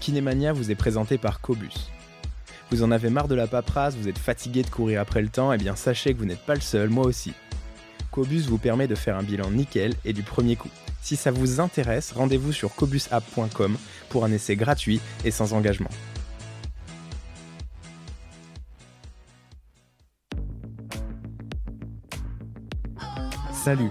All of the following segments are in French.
Kinemania vous est présenté par Cobus. Vous en avez marre de la paperasse, vous êtes fatigué de courir après le temps, et eh bien sachez que vous n'êtes pas le seul, moi aussi. Cobus vous permet de faire un bilan nickel et du premier coup. Si ça vous intéresse, rendez-vous sur cobusapp.com pour un essai gratuit et sans engagement. Salut,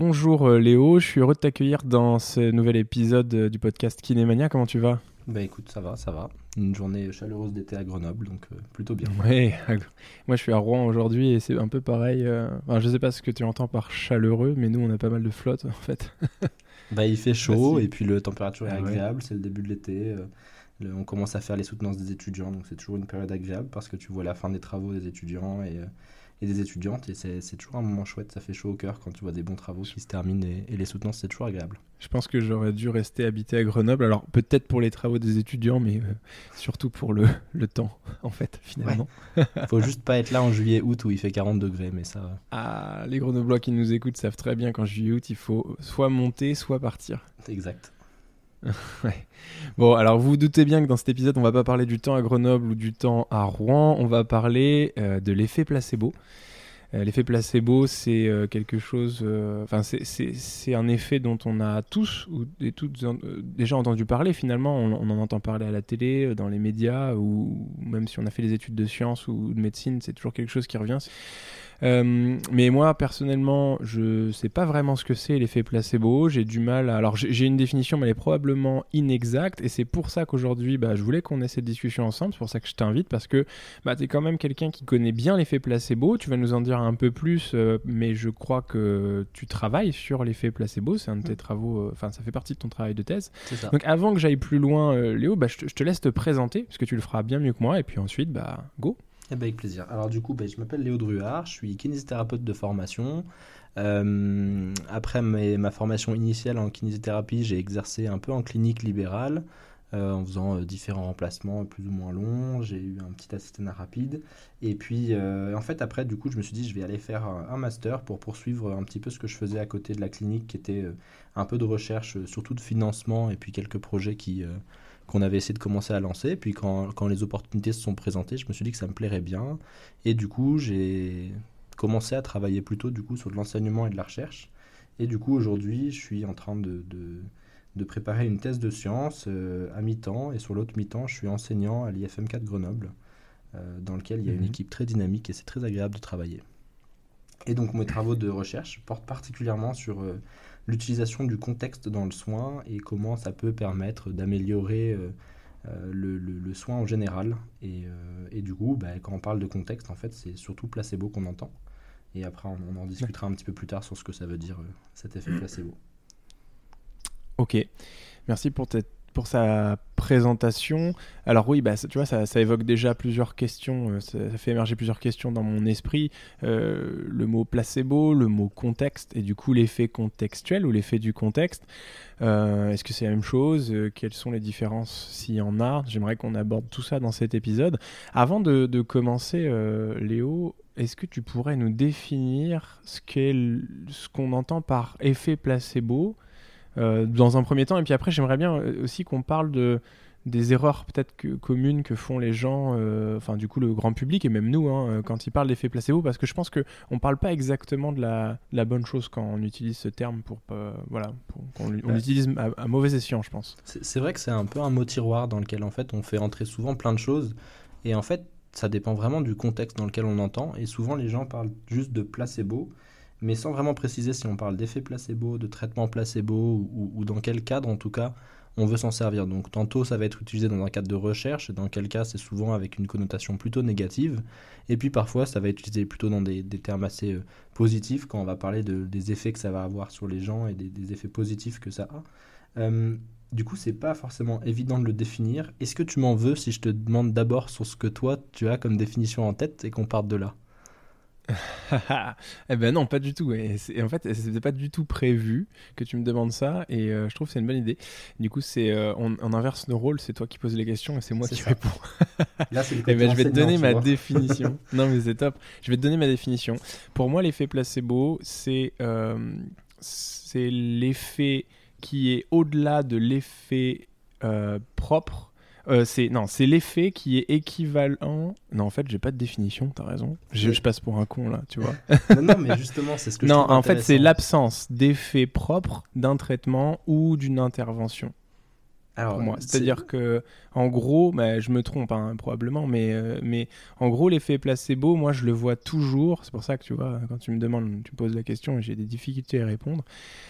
Bonjour euh, Léo, je suis heureux de t'accueillir dans ce nouvel épisode euh, du podcast Kinémania. Comment tu vas? Bah écoute, ça va, ça va. Une journée chaleureuse d'été à Grenoble, donc euh, plutôt bien. Ouais, moi je suis à Rouen aujourd'hui et c'est un peu pareil. Enfin, je sais pas ce que tu entends par chaleureux, mais nous on a pas mal de flotte en fait. bah il fait chaud et puis la température est ah agréable, c'est le début de l'été. on commence à faire les soutenances des étudiants, donc c'est toujours une période agréable parce que tu vois la fin des travaux des étudiants et et des étudiantes. Et c'est toujours un moment chouette, ça fait chaud au cœur quand tu vois des bons travaux qui se terminent et, les soutenances, c'est toujours agréable. Je pense que j'aurais dû rester habité à Grenoble. Alors peut-être pour les travaux des étudiants, mais euh, surtout pour le, le, temps, en fait, finalement. Ouais. Faut juste pas être là en juillet-août où il fait 40 degrés, mais ça. Ah, les Grenoblois qui nous écoutent savent très bien qu'en juillet-août, il faut soit monter, soit partir. Exact. Bon, alors vous vous doutez bien que dans cet épisode, on va pas parler du temps à Grenoble ou du temps à Rouen, on va parler euh, de l'effet placebo. Euh, l'effet placebo, c'est euh, quelque chose, enfin c'est un effet dont on a tous ou et toutes déjà entendu parler. Finalement, on, on, en entend parler à la télé, dans les médias, ou même si on a fait des études de sciences ou de médecine, c'est toujours quelque chose qui revient. Euh, mais moi, personnellement, je sais pas vraiment ce que c'est l'effet placebo. J'ai du mal à... Alors, j'ai une définition, mais elle est probablement inexacte. Et c'est pour ça qu'aujourd'hui, bah, je voulais qu'on ait cette discussion ensemble. C'est pour ça que je t'invite, parce que bah, tu es quand même quelqu'un qui connaît bien l'effet placebo. Tu vas nous en dire un peu plus, euh, mais je crois que tu travailles sur l'effet placebo. C'est un de tes mm. travaux, euh, enfin, ça fait partie de ton travail de thèse. Donc, avant que j'aille plus loin, Léo, bah, je, je, te laisse te présenter, parce que tu le feras bien mieux que moi. Et puis ensuite, bah, go. Eh ben, avec plaisir. Alors du coup, ben, je m'appelle Léo Druard, je suis kinésithérapeute de formation. Euh, après ma formation initiale en kinésithérapie, j'ai exercé un peu en clinique libérale euh, en faisant euh, différents remplacements plus ou moins longs. J'ai eu un petit assistant rapide. Et puis en fait après, du coup, je me suis dit je vais aller faire un, master pour poursuivre un petit peu ce que je faisais à côté de la clinique, qui était un peu de recherche, surtout de financement et puis quelques projets qui qu'on avait essayé de commencer à lancer. Puis quand, quand, les opportunités se sont présentées, je me suis dit que ça me plairait bien. Et du coup, j'ai commencé à travailler plutôt du coup sur de l'enseignement et de la recherche. Et du coup, aujourd'hui, je suis en train de, de, de préparer une thèse de sciences euh, à mi-temps. Et sur l'autre mi-temps, je suis enseignant à l'IFM4 Grenoble, euh, dans lequel il y a une mhm. équipe très dynamique et c'est très agréable de travailler. Et donc, mes travaux de recherche portent particulièrement sur euh, l'utilisation du contexte dans le soin et comment ça peut permettre d'améliorer euh, euh, le, soin en général. Et, euh, du coup, bah, quand on parle de contexte, en fait, c'est surtout placebo qu'on entend. Et après, on, en discutera un petit peu plus tard sur ce que ça veut dire cet effet placebo. Ok, merci pour cette pour sa présentation. Alors oui, bah, tu vois, ça, évoque déjà plusieurs questions, euh, ça, fait émerger plusieurs questions dans mon esprit. Euh, le mot placebo, le mot contexte, et du coup l'effet contextuel ou l'effet du contexte. Euh, est-ce que c'est la même chose? Quelles sont les différences? S'il y en a J'aimerais qu'on aborde tout ça dans cet épisode. Avant de, commencer, Léo, est-ce que tu pourrais nous définir ce qu'on entend par effet placebo dans un premier temps. Et puis après, j'aimerais bien euh, aussi qu'on parle de des erreurs peut-être que, communes que font les gens, euh, enfin du coup le grand public et même nous, hein, quand ils parlent d'effet placebo, parce que je pense qu'on ne parle pas exactement de la, la, bonne chose quand on utilise ce terme pour, voilà, on l'utilise à, mauvais escient, je pense. C'est vrai que c'est un peu un mot tiroir dans lequel en fait on fait entrer souvent plein de choses, et en fait ça dépend vraiment du contexte dans lequel on entend, et souvent les gens parlent juste de placebo, mais sans vraiment préciser si on parle d'effet placebo, de traitement placebo ou, dans quel cadre en tout cas on veut s'en servir. Donc tantôt ça va être utilisé dans un cadre de recherche, dans quel cas c'est souvent avec une connotation plutôt négative, et puis parfois ça va être utilisé plutôt dans des, termes assez euh, positifs quand on va parler de, des effets que ça va avoir sur les gens et des, effets positifs que ça a. Euh, du coup, c'est pas forcément évident de le définir. Est-ce que tu m'en veux si je te demande d'abord sur ce que toi tu as comme définition en tête et qu'on parte de là? eh ben non, pas du tout. Et, en fait, c'était pas du tout prévu que tu me demandes ça. Et euh, je trouve que c'est une bonne idée. Du coup, c'est euh, on, inverse nos rôles. C'est toi qui poses les questions et c'est moi qui réponds. Là, c'est eh ben, je vais te donner ma définition. non, mais c'est top. Je vais te donner ma définition. Pour moi, l'effet placebo, c'est euh, c'est l'effet qui est au-delà de l'effet propre euh, c'est non, c'est l'effet qui est équivalent. Non, en fait, j'ai pas de définition. T'as raison. Je, passe pour un con là, tu vois. non, non, mais justement, c'est ce que. Non, en fait, c'est l'absence d'effet propre d'un traitement ou d'une intervention. Alors, moi, c'est-à-dire que, en gros, bah, je me trompe hein, probablement, mais euh, mais en gros, l'effet placebo, moi, je le vois toujours. C'est pour ça que tu vois, quand tu me demandes, tu me poses la question, et j'ai des difficultés à répondre.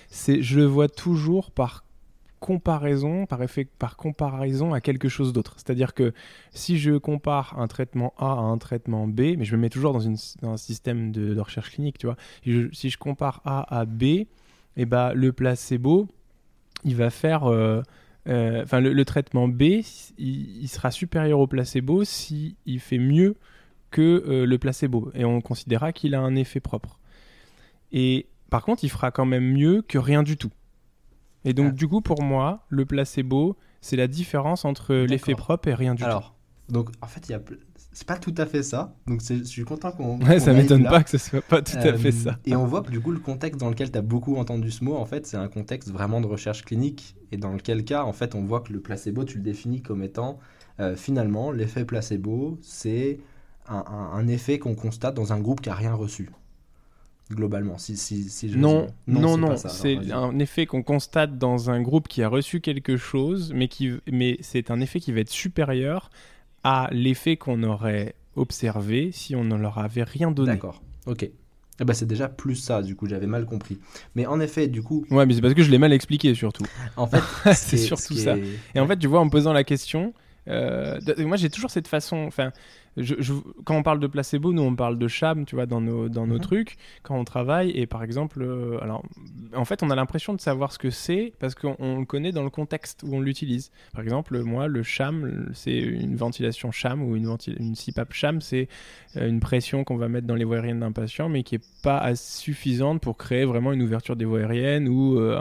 C'est, je le vois toujours par comparaison, par effet, par comparaison à quelque chose d'autre. C'est-à-dire que si je compare un traitement A à un traitement B, mais je me mets toujours dans, un système de, recherche clinique, tu vois. Si je, compare A à B, et eh ben, le placebo, il va faire... Euh, euh, le, traitement B, il, sera supérieur au placebo s'il il fait mieux que euh, le placebo. Et on considérera qu'il a un effet propre. Et par contre, il fera quand même mieux que rien du tout. Et donc, ah. du coup, pour moi, le placebo, c'est la différence entre l'effet propre et rien du Alors, donc, en fait, a c'est pas tout à fait ça. Donc je suis content qu'on. Ouais, ça m'étonne pas que ce soit pas tout à fait ça. Et on voit que du coup, le contexte dans lequel tu as beaucoup entendu ce mot, en fait, c'est un contexte vraiment de recherche clinique. Et dans lequel cas, en fait, on voit que le placebo, tu le définis comme étant euh, finalement l'effet placebo, c'est un, un, effet qu'on constate dans un groupe qui a rien reçu globalement si, si, si je non, non, non, c'est un effet qu'on constate dans un groupe qui a reçu quelque chose, mais, qui, mais c'est un effet qui va être supérieur à l'effet qu'on aurait observé si on ne leur avait rien donné. D'accord, ok. Eh ben, c'est déjà plus ça, du coup, j'avais mal compris. Mais en effet, du coup. Ouais, mais c'est parce que je l'ai mal expliqué, surtout. En fait, c'est surtout ça. Et en fait, tu vois, en me posant la question, euh, moi j'ai toujours cette façon, enfin quand on parle de placebo, nous on parle de sham, tu vois, dans nos, dans nos mhm. trucs, quand on travaille. Et par exemple, euh, alors, en fait, on a l'impression de savoir ce que c'est parce qu'on le connaît dans le contexte où on l'utilise. Par exemple, moi, le sham, c'est une ventilation sham ou une, une CPAP sham, c'est euh, une pression qu'on va mettre dans les voies aériennes d'un patient, mais qui est pas suffisante pour créer vraiment une ouverture des voies aériennes ou euh,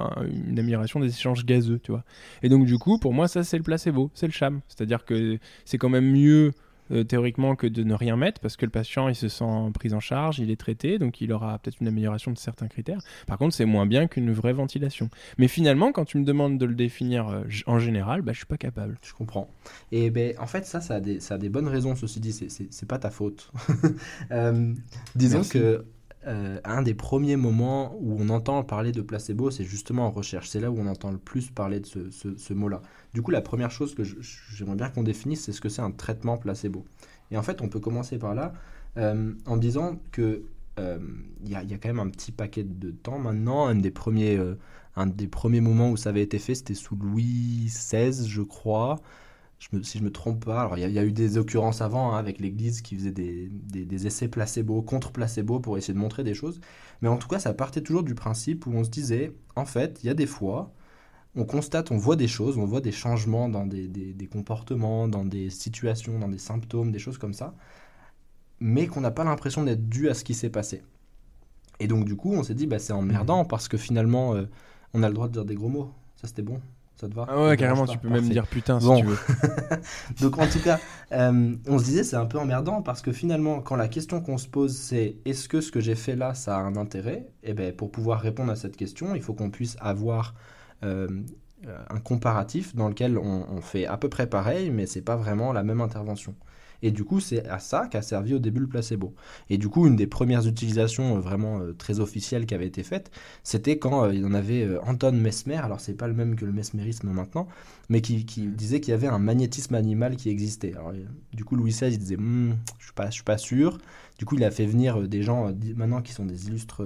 une amélioration des échanges gazeux, tu vois. Et donc, du coup, pour moi, ça, c'est le placebo, c'est le sham. C'est-à-dire que c'est quand même mieux euh, théoriquement que de ne rien mettre parce que le patient il se sent pris en charge, il est traité, donc il aura peut-être une amélioration de certains critères. Par contre, c'est moins bien qu'une vraie ventilation. Mais finalement, quand tu me demandes de le définir euh, en général, bah, je suis pas capable. Je comprends. Et ben, en fait, ça, ça a, des, ça a des bonnes raisons, ceci dit, c'est pas ta faute. euh, disons que euh, un des premiers moments où on entend parler de placebo, c'est justement en recherche. C'est là où on entend le plus parler de ce, mot-là. Du coup, la première chose que j'aimerais bien qu'on définisse, c'est ce que c'est un traitement placebo. Et en fait, on peut commencer par là euh, en disant que euh, il y, a quand même un petit paquet de temps maintenant. Un des premiers, un des premiers moments où ça avait été fait, c'était sous Louis XVI, je crois si je me trompe pas, alors il y, a eu des occurrences avant hein, avec l'Église qui faisait des, essais placebo contre placebo pour essayer de montrer des choses, mais en tout cas ça partait toujours du principe où on se disait, en fait, il y a des fois, on constate, on voit des choses, on voit des changements dans des, comportements, dans des situations, dans des symptômes, des choses comme ça, mais qu'on n'a pas l'impression d'être dû à ce qui s'est passé. Et donc du coup, on s'est dit, bah, c'est emmerdant mmh. parce que finalement, euh, on a le droit de dire des gros mots. Ça, c'était bon? Ça te va? Ah ouais, carrément, tu peux même dire putain si tu veux. Donc en tout cas, euh, on se disait c'est un peu emmerdant parce que finalement, quand la question qu'on se pose c'est est-ce que ce que j'ai fait là, ça a un intérêt? Et eh bien pour pouvoir répondre à cette question, il faut qu'on puisse avoir un comparatif dans lequel on, on, fait à peu près pareil, mais c'est pas vraiment la même intervention. Et du coup, c'est à ça qu'a servi au début le placebo. Et du coup, une des premières utilisations euh, vraiment euh, très officielles qui avait été faite, c'était quand euh, il y en avait Anton Mesmer, alors c'est pas le même que le mesmérisme maintenant, mais qui, disait qu'il y avait un magnétisme animal qui existait. Alors, du coup, Louis XVI, il disait, hmm, je suis pas, je suis pas sûr. Du coup, il a fait venir des gens maintenant qui sont des illustres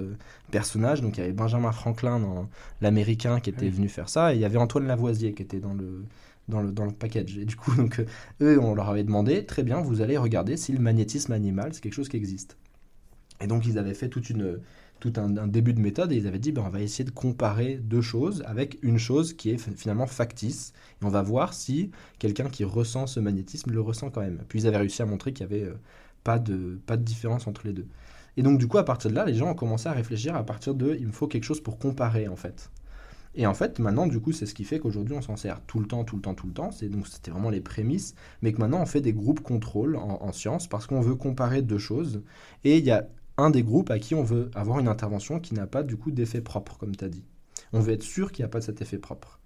personnages. Donc, il y avait Benjamin Franklin dans l'Américain qui était venu faire ça, et il y avait Antoine Lavoisier qui était dans le dans le, dans le package. Et du coup, donc, euh, eux, on leur avait demandé, très bien, vous allez regarder si le magnétisme animal, c'est quelque chose qui existe. Et donc, ils avaient fait toute une, tout un, début de méthode et ils avaient dit ben, on va essayer de comparer deux choses avec une chose qui est finalement factice et on va voir si quelqu'un qui ressent ce magnétisme le ressent quand même. Puis ils avaient réussi à montrer qu'il n'y avait euh, pas, de, pas de différence entre les deux. Et donc du coup à partir de là les gens ont commencé à réfléchir à partir de il me faut quelque chose pour comparer en fait. Et en fait, maintenant, du coup, c'est ce qui fait qu'aujourd'hui, on s'en sert tout le temps, tout le temps, tout le temps. C'est donc c'était vraiment les prémices, mais que maintenant, on fait des groupes contrôle en, en sciences parce qu'on veut comparer deux choses. Et il y a un des groupes à qui on veut avoir une intervention qui n'a pas du coup d'effet propre, comme tu as dit. On veut être sûr qu'il n'y a pas de cet effet propre.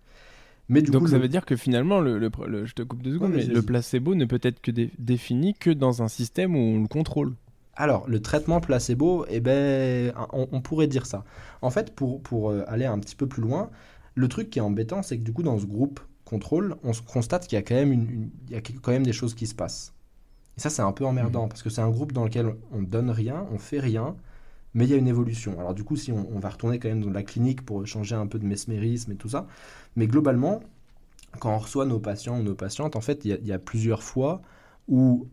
Mais du Donc coup, ça le- veut dire que finalement, le, le- le- je te coupe deux secondes, Ouais, mais le placebo ne peut être que dé- défini que dans un système où on le contrôle. Alors, le traitement placebo, eh ben, on, on pourrait dire ça. En fait, pour, pour euh, aller un petit peu plus loin, le truc qui est embêtant, c'est que du coup, dans ce groupe contrôle, on se constate qu'il y a quand même, une, une- il y a quand même des choses qui se passent. Et ça, c'est un peu emmerdant, parce que c'est un groupe dans lequel on donne rien, on fait rien, mais il y a une évolution. Alors du coup, si on, on va retourner quand même dans la clinique pour changer un peu de mesmérisme et tout ça, mais globalement, quand on reçoit nos patients ou nos patientes, en fait, il y a- il y a plusieurs fois où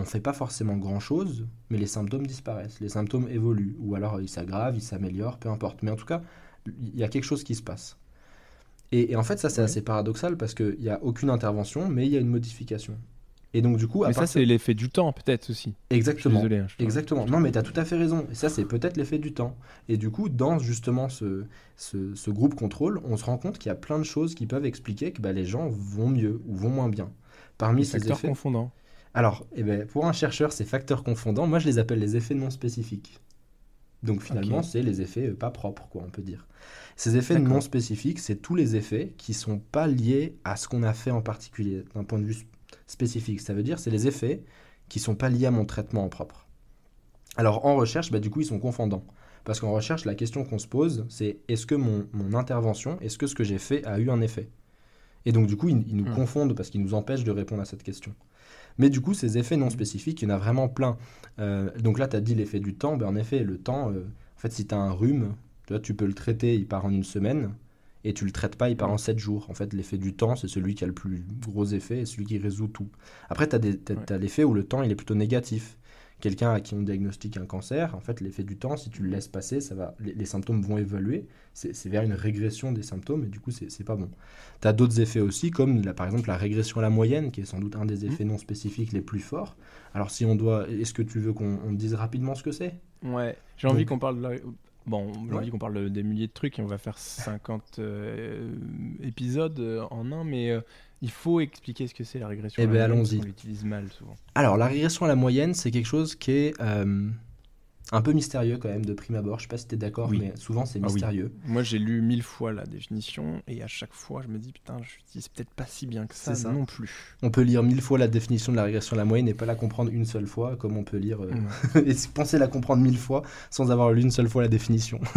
on ne fait pas forcément grand-chose, mais les symptômes disparaissent, les symptômes évoluent, ou alors ils s'aggravent, ils s'améliorent, peu importe. Mais en tout cas, il y a quelque chose qui se passe. Et, et en fait, ça, c'est assez paradoxal parce qu'il n'y a aucune intervention, mais il y a une modification. Et donc, du coup, à Mais ça, c'est l'effet du temps, peut-être aussi. Je suis Exactement. désolé. hein, je Exactement. Non, mais tu as tout à fait raison. Et ça, c'est peut-être l'effet du temps. Et du coup, dans justement ce, ce, ce groupe contrôle, on se rend compte qu'il y a plein de choses qui peuvent expliquer que bah, les gens vont mieux ou vont moins bien. Parmi Les ces facteurs effets. confondants. Alors, eh ben, pour un chercheur, ces facteurs confondants, moi je les appelle les effets non spécifiques. Donc finalement, c'est les effets euh, pas propres, quoi, on peut dire. Ces effets non spécifiques, c'est tous les effets qui sont pas liés à ce qu'on a fait en particulier, d'un point de vue spécifique. Ça veut dire, c'est les effets qui sont pas liés à mon traitement en propre. Alors en recherche, bah, du coup, ils sont confondants. Parce qu'en recherche, la question qu'on se pose, c'est est-ce que mon, mon intervention, est-ce que ce que j'ai fait a eu un effet? Et donc du coup, ils, ils nous Hmm. confondent parce qu'ils nous empêchent de répondre à cette question. Mais du coup, ces effets non spécifiques, il y en a vraiment plein. Euh, donc là, tu as dit l'effet du temps. Ben, en effet, le temps, euh, en fait, si tu as un rhume, tu, vois, tu peux le traiter, il part en une semaine, et tu le traites pas, il part en sept jours. En fait, l'effet du temps, c'est celui qui a le plus gros effet et celui qui résout tout. Après, tu as, Ouais. l'effet où le temps, il est plutôt négatif. Quelqu'un à qui on diagnostique un cancer, en fait, l'effet du temps, si tu le laisses passer, ça va, les, les symptômes vont évoluer. C'est vers une régression des symptômes, et du coup, c'est pas bon. Tu as d'autres effets aussi, comme la- par exemple la régression à la moyenne, qui est sans doute un des effets non spécifiques les plus forts. Alors, si on doit. Est-ce que tu veux qu'on on dise rapidement ce que c'est? Ouais. J'ai envie qu'on parle de la- Bon, j'ai envie qu'on parle de- des milliers de trucs et on va faire 50 euh, épisodes euh, en un, mais euh, il faut expliquer ce que c'est la régression. Eh à la moyenne, parce allons-y. qu'on l'utilise mal souvent. Alors, la régression à la moyenne, c'est quelque chose qui est euh, un peu mystérieux quand même de prime abord. Je sais pas si tu es d'accord, Oui. mais souvent c'est Ah oui. mystérieux. Moi, j'ai lu mille fois la définition et à chaque fois, je me dis putain, je dis c'est peut-être pas si bien que ça, C'est ça. non plus. On peut lire mille fois la définition de la régression à la moyenne et pas la comprendre une seule fois, comme on peut lire. euh, et penser la comprendre mille fois sans avoir lu une seule fois la définition.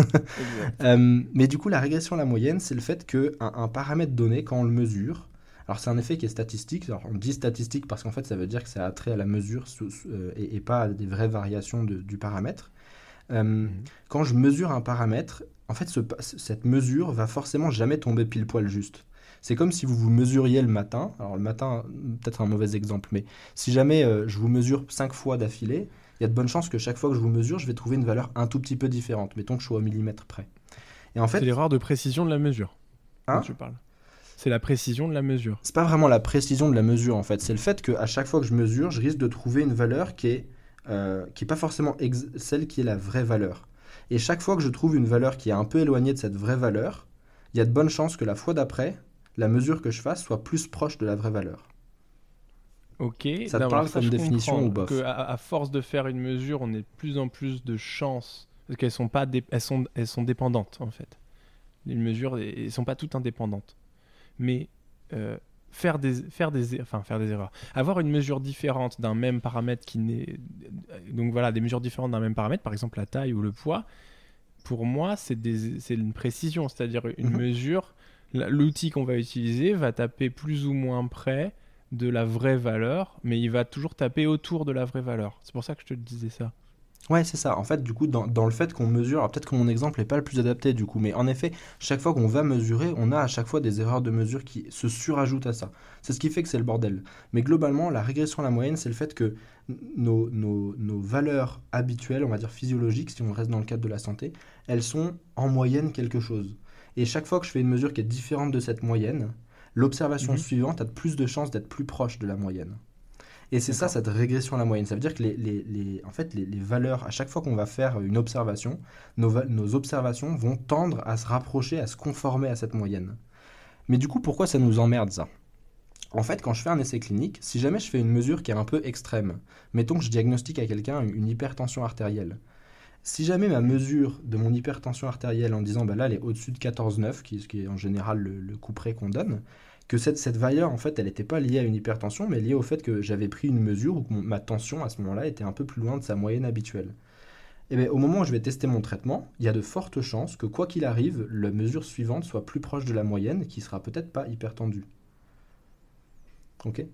Euh, mais du coup, la régression à la moyenne, c'est le fait qu'un un paramètre donné, quand on le mesure, alors c'est un effet qui est statistique, alors on dit statistique parce qu'en fait ça veut dire que ça a trait à la mesure sous- euh, et, et pas à des vraies variations de- du paramètre. Euh, Quand je mesure un paramètre, en fait ce cette mesure va forcément jamais tomber pile poil juste. C'est comme si vous vous mesuriez le matin, alors le matin, peut-être un mauvais exemple, mais si jamais euh, je vous mesure 5 fois d'affilée, il y a de bonnes chances que chaque fois que je vous mesure, je vais trouver une valeur un tout petit peu différente. Mettons que je sois au millimètre près. Et en fait, C'est l'erreur de précision de la mesure. Hein tu parles. C'est la précision de la mesure. c'est pas vraiment la précision de la mesure en fait. C'est le fait qu'à chaque fois que je mesure, je risque de trouver une valeur qui est, euh, qui est pas forcément ex- celle qui est la vraie valeur. Et chaque fois que je trouve une valeur qui est un peu éloignée de cette vraie valeur, il y a de bonnes chances que la fois d'après, la mesure que je fasse soit plus proche de la vraie valeur. Ok. Ça te parle ça, comme définition ou bof que à, à force de faire une mesure, on a de plus en plus de chances parce qu'elles sont pas, elles sont, elles sont dépendantes en fait. Les mesures, elles sont pas toutes indépendantes. Mais euh, faire des, faire des, enfin faire des erreurs, avoir une mesure différente d'un même paramètre qui n'est, donc voilà, des mesures différentes d'un même paramètre, par exemple la taille ou le poids. Pour moi, c'est des- c'est une précision, c'est-à-dire une Mhm. mesure. L'outil qu'on va utiliser va taper plus ou moins près de la vraie valeur, mais il va toujours taper autour de la vraie valeur. C'est pour ça que je te disais ça. Ouais, c'est ça. En fait, du coup, dans, dans le fait qu'on mesure, alors peut-être que mon exemple n'est pas le plus adapté du coup, mais en effet, chaque fois qu'on va mesurer, on a à chaque fois des erreurs de mesure qui se surajoutent à ça. C'est ce qui fait que c'est le bordel. Mais globalement, la régression à la moyenne, c'est le fait que nos, nos, nos valeurs habituelles, on va dire physiologiques, si on reste dans le cadre de la santé, elles sont en moyenne quelque chose. Et chaque fois que je fais une mesure qui est différente de cette moyenne, l'observation Mhm. suivante a de plus de chances d'être plus proche de la moyenne. Et c'est ça, cette régression à la moyenne. Ça veut dire que les, les- les- en fait, les, les valeurs, à chaque fois qu'on va faire une observation, nos, va- nos observations vont tendre à se rapprocher, à se conformer à cette moyenne. Mais du coup, pourquoi ça nous emmerde ça? En fait, quand je fais un essai clinique, si jamais je fais une mesure qui est un peu extrême, mettons que je diagnostique à quelqu'un une, hypertension artérielle, si jamais ma mesure de mon hypertension artérielle en disant bah là elle est au-dessus de 14,9, qui, ce qui est en général le, le coup près qu'on donne, que cette, cette valeur en fait elle n'était pas liée à une hypertension mais liée au fait que j'avais pris une mesure où ma tension à ce moment-là était un peu plus loin de sa moyenne habituelle. Et bien au moment où je vais tester mon traitement, il y a de fortes chances que quoi qu'il arrive, la mesure suivante soit plus proche de la moyenne qui sera peut-être pas hypertendue. Ok Mhm.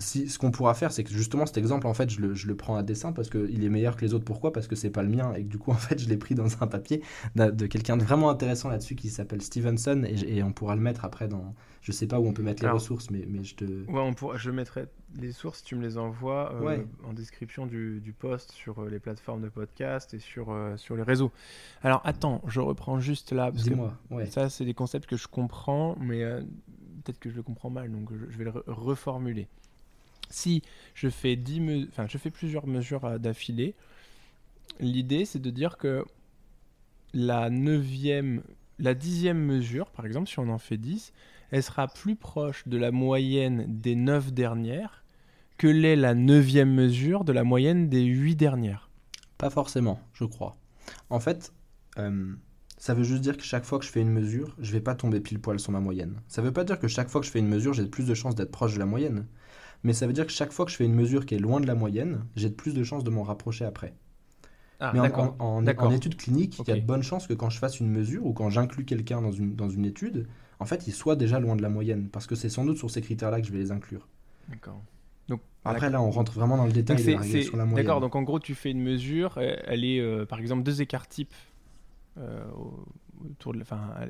si, ce qu'on pourra faire, c'est que justement cet exemple, en fait, je le, je le prends à dessin parce qu'il est meilleur que les autres. Pourquoi? Parce que c'est pas le mien et que du coup, en fait, je l'ai pris dans un papier de quelqu'un de vraiment intéressant là-dessus qui s'appelle Stevenson et, on pourra le mettre après dans. Je sais pas où on peut mettre les Alors. ressources, mais, mais je te. Ouais, on pourra- je mettrai les sources, tu me les envoies euh, Ouais. en description du, du post sur euh, les plateformes de podcast et sur, euh, sur les réseaux. Alors attends, je reprends juste là, Dis-moi, ouais. ça c'est des concepts que je comprends, mais peut-être que je le comprends mal, donc je, vais le re- reformuler. Si je fais, 10 me- enfin, je fais plusieurs mesures d'affilée, l'idée c'est de dire que la neuvième, la dixième mesure, par exemple, si on en fait 10, elle sera plus proche de la moyenne des 9 dernières que l'est la neuvième mesure de la moyenne des 8 dernières. Pas forcément, je crois. En fait, euh, ça veut juste dire que chaque fois que je fais une mesure, je vais pas tomber pile poil sur ma moyenne. Ça veut pas dire que chaque fois que je fais une mesure, j'ai plus de chances d'être proche de la moyenne. Mais ça veut dire que chaque fois que je fais une mesure qui est loin de la moyenne, j'ai plus de chances de m'en rapprocher après. Ah, Mais en, en- en- d'accord. en étude clinique, il y a de bonnes chances que quand je fasse une mesure ou quand j'inclus quelqu'un dans une, dans une étude, en fait, il soit déjà loin de la moyenne. Parce que c'est sans doute sur ces critères-là que je vais les inclure. D'accord. Donc, Après, là, on rentre vraiment dans le détail c'est- la moyenne. D'accord, donc en gros tu fais une mesure, elle est euh, par exemple deux écarts types autour de enfin, à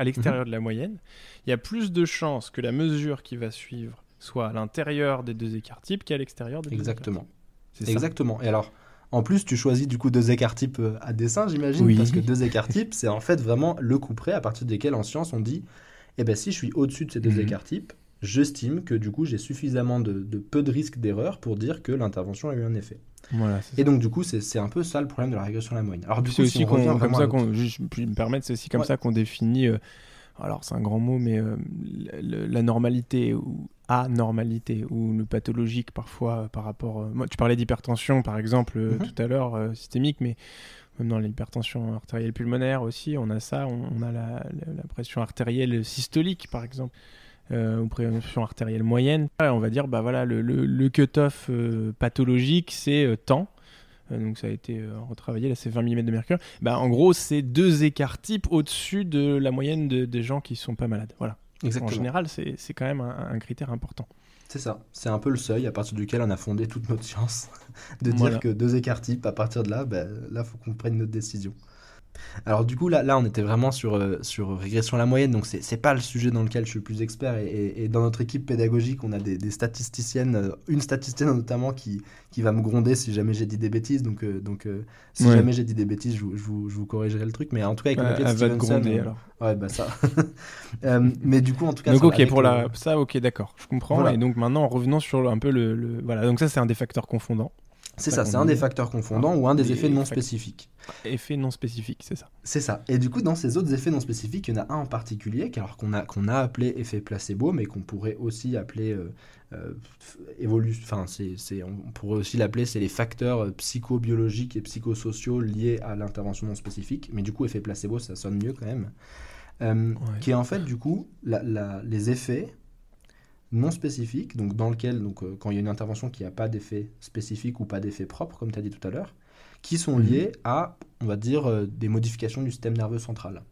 à l'extérieur de la moyenne. Il y a plus de chances que la mesure qui va suivre soit à l'intérieur des deux écarts types qu'à l'extérieur des deux Exactement. écarts types. Exactement. Et alors, en plus, tu choisis du coup deux écarts types euh, à dessin, j'imagine, Oui. parce que deux écarts types, c'est en fait vraiment le coup près à partir desquels en science on dit, eh ben si je suis au-dessus de ces deux Mhm. écarts types, j'estime que du coup j'ai suffisamment de, de peu de risque d'erreur pour dire que l'intervention a eu un effet. Voilà, Et donc du coup, c'est un peu ça le problème de la régression à la moyenne. Alors C'est si aussi on comme ça qu'on, me permettre, c'est aussi comme Ouais. ça qu'on définit. euh, alors c'est un grand mot, mais euh, le- la normalité ou anormalité ou le pathologique parfois euh, par rapport. moi, tu parlais d'hypertension par exemple Mhm. tout à l'heure systémique, mais même dans l'hypertension artérielle pulmonaire aussi, on a ça. On, on a la, la- la pression artérielle systolique par exemple. Euh, ou pression artérielle moyenne, Ouais, on va dire bah voilà le, le, le cut-off euh, pathologique c'est euh, temps, Euh, donc ça a été retravaillé, là c'est 20 mm de mercure. Bah, en gros, c'est deux écarts types au-dessus de la moyenne de- des gens qui sont pas malades. Voilà. Exactement. En général, c'est c'est quand même un, un critère important. C'est ça. C'est un peu le seuil à partir duquel on a fondé toute notre science. De dire Voilà. que deux écarts types, à partir de là, ben, là, faut qu'on prenne notre décision. Alors du coup, là, là on était vraiment sur, euh, sur régression à la moyenne, donc c'est pas le sujet dans lequel je suis le plus expert. Et, et- et dans notre équipe pédagogique, on a des, des statisticiennes, euh, une statisticienne notamment qui, qui va me gronder si jamais j'ai dit des bêtises. Donc, euh, donc si Ouais. jamais j'ai dit des bêtises, je, vous- je vous, je vous corrigerai le truc. Mais en tout cas, avec de elle va te gronder alors. Ouais, bah ça. Mais du coup, en tout cas, Donc ok, pour le- la... ça, ok, d'accord, je comprends. Voilà. Et donc maintenant, en revenant sur un peu le... le- Voilà, donc ça c'est un des facteurs confondants. C'est ça c'est un des facteurs confondants ou un des effets non spécifiques. Effet non spécifique, c'est ça. C'est ça. Et du coup, dans ces autres effets non spécifiques, il y en a un en particulier, qu'alors qu'on a, qu'on a appelé effet placebo, mais qu'on pourrait aussi appeler euh, euh, Enfin, c'est, c'est- on pourrait aussi l'appeler, c'est les facteurs euh, psychobiologiques et psychosociaux liés à l'intervention non spécifique. Mais du coup, effet placebo, ça sonne mieux quand même. Euh, Ouais. Qui est en fait, du coup, la- la- les effets non spécifiques, donc dans lequel, donc, euh, quand il y a une intervention qui n'a pas d'effet spécifique ou pas d'effet propre, comme tu as dit tout à l'heure, qui sont Mhm. liés à, on va dire, euh, des modifications du système nerveux central.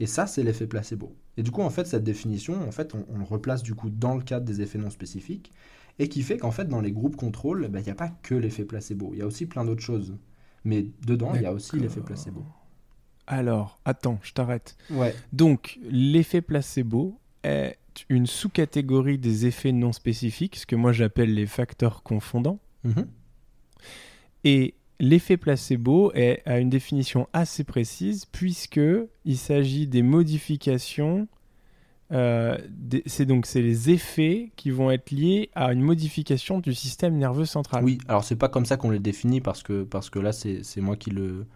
Et ça, c'est l'effet placebo. Et du coup, en fait, cette définition, en fait, on, on le replace du coup dans le cadre des effets non spécifiques, et qui fait qu'en fait, dans les groupes contrôle, ben, il n'y a pas que l'effet placebo, il y a aussi plein d'autres choses. Mais dedans, il y a aussi l'effet placebo. Alors, attends, je t'arrête. Ouais. Donc, l'effet placebo est une sous-catégorie des effets non spécifiques, ce que moi j'appelle les facteurs confondants. Mhm. Et l'effet placebo est, a une définition assez précise puisque il s'agit des modifications. euh, c'est donc c'est les effets qui vont être liés à une modification du système nerveux central. Oui, alors c'est pas comme ça qu'on les définit parce que, parce que là c'est c'est moi qui le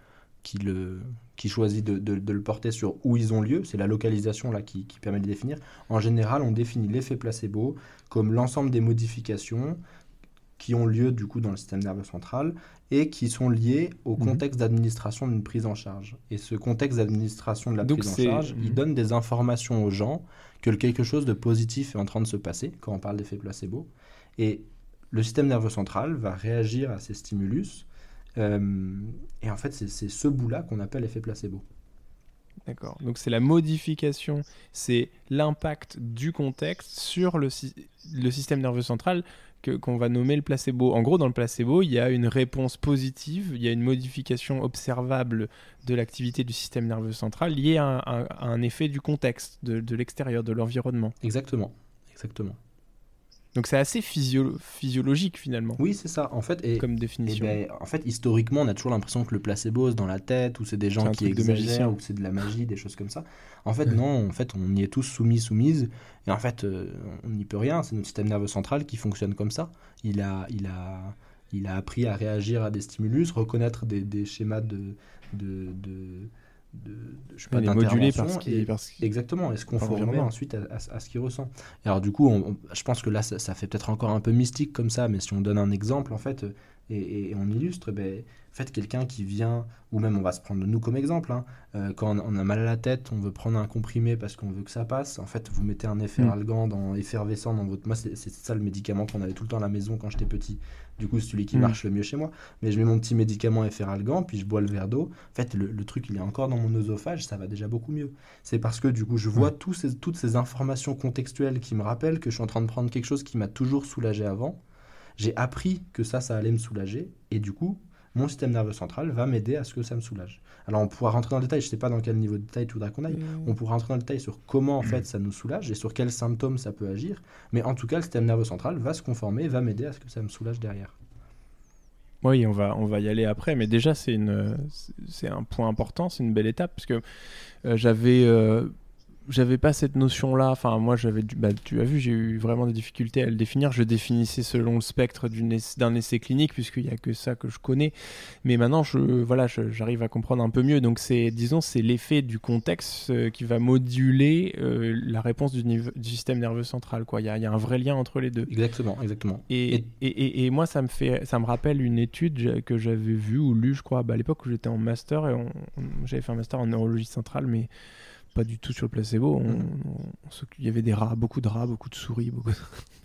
qui le qui choisit de, de- de le porter sur où ils ont lieu, c'est la localisation là qui, qui permet de définir. En général, on définit l'effet placebo comme l'ensemble des modifications qui ont lieu du coup dans le système nerveux central et qui sont liées au Mhm. contexte d'administration d'une prise en charge. Et ce contexte d'administration de la Donc prise en charge, il Mhm. donne des informations aux gens que quelque chose de positif est en train de se passer quand on parle d'effet placebo. Et le système nerveux central va réagir à ces stimulus. Euh, et en fait, c'est ce bout-là qu'on appelle effet placebo. D'accord. Donc c'est la modification, c'est l'impact du contexte sur le, sy- le système nerveux central qu'on va nommer le placebo. En gros, dans le placebo, il y a une réponse positive, il y a une modification observable de l'activité du système nerveux central liée à un, à- à un effet du contexte, de, de l'extérieur, de l'environnement. Exactement. Exactement. Donc c'est assez physio- physiologique finalement Oui, c'est ça. En fait, et, comme et définition. ben, en fait, historiquement, on a toujours l'impression que le placebo c'est dans la tête, ou c'est des gens qui exagèrent, ou c'est de la magie, des choses comme ça. En fait, non. En fait, on y est tous soumis, soumises. Et en fait, euh, on n'y peut rien. C'est notre système nerveux central qui fonctionne comme ça. Il a, il a, il a appris à réagir à des stimulus, reconnaître des, des schémas de, de, de, de, de- je sais pas, Il est modulé et- parce qu'il- Exactement, et se Par conformer l'environnement. ensuite à, à- à ce qu'il ressent. Et alors du coup, on- on- je pense que là, ça, ça fait peut-être encore un peu mystique comme ça, mais si on donne un exemple, en fait, euh, et, et on illustre, ben, en fait, quelqu'un qui vient, ou même on va se prendre nous comme exemple, hein, euh, quand on, on a mal à la tête, on veut prendre un comprimé parce qu'on veut que ça passe, en fait, vous mettez un efferalgan dans, effervescent dans votre... Moi, c'est ça le médicament qu'on avait tout le temps à la maison quand j'étais petit. Du coup, c'est celui qui Mm. marche le mieux chez moi. Mais je mets mon petit médicament efferalgan, puis je bois le verre d'eau. En fait, le, le truc, il est encore dans mon oesophage, ça va déjà beaucoup mieux. C'est parce que du coup, je vois tous ces- toutes ces informations contextuelles qui me rappellent que je suis en train de prendre quelque chose qui m'a toujours soulagé avant. J'ai appris que ça, ça allait me soulager. Et du coup, mon système nerveux central va m'aider à ce que ça me soulage. Alors, on pourra rentrer dans le détail. Je sais pas dans quel niveau de détail tu voudrais qu'on aille. On pourra rentrer dans le détail sur comment en fait ça nous soulage et sur quels symptômes ça peut agir. Mais en tout cas, le système nerveux central va se conformer, va m'aider à ce que ça me soulage derrière. Oui, on va, on va y aller après, mais déjà c'est une, c'est un point important, c'est une belle étape parce que euh, j'avais, euh, j'avais pas cette notion-là. Enfin, moi, j'avais, bah, tu as vu, j'ai eu vraiment des difficultés à le définir. Je définissais selon le spectre d'un essai clinique puisqu'il y a que ça que je connais. Mais maintenant, je, voilà, j'arrive à comprendre un peu mieux. Donc, c'est, disons, c'est l'effet du contexte euh, qui va moduler euh, la réponse du, niveau- du système nerveux central. Quoi, il y a, il y a un vrai lien entre les deux. Exactement, exactement. Et, Et- et, et- et moi, ça me, fait, ça me rappelle une étude que j'avais vue ou lue, je crois, bah, à l'époque où j'étais en master. et J'avais fait un master en neurologie centrale, mais pas du tout sur le placebo. On- Mhm. on il y avait des rats, beaucoup de rats, beaucoup de souris. Beaucoup de-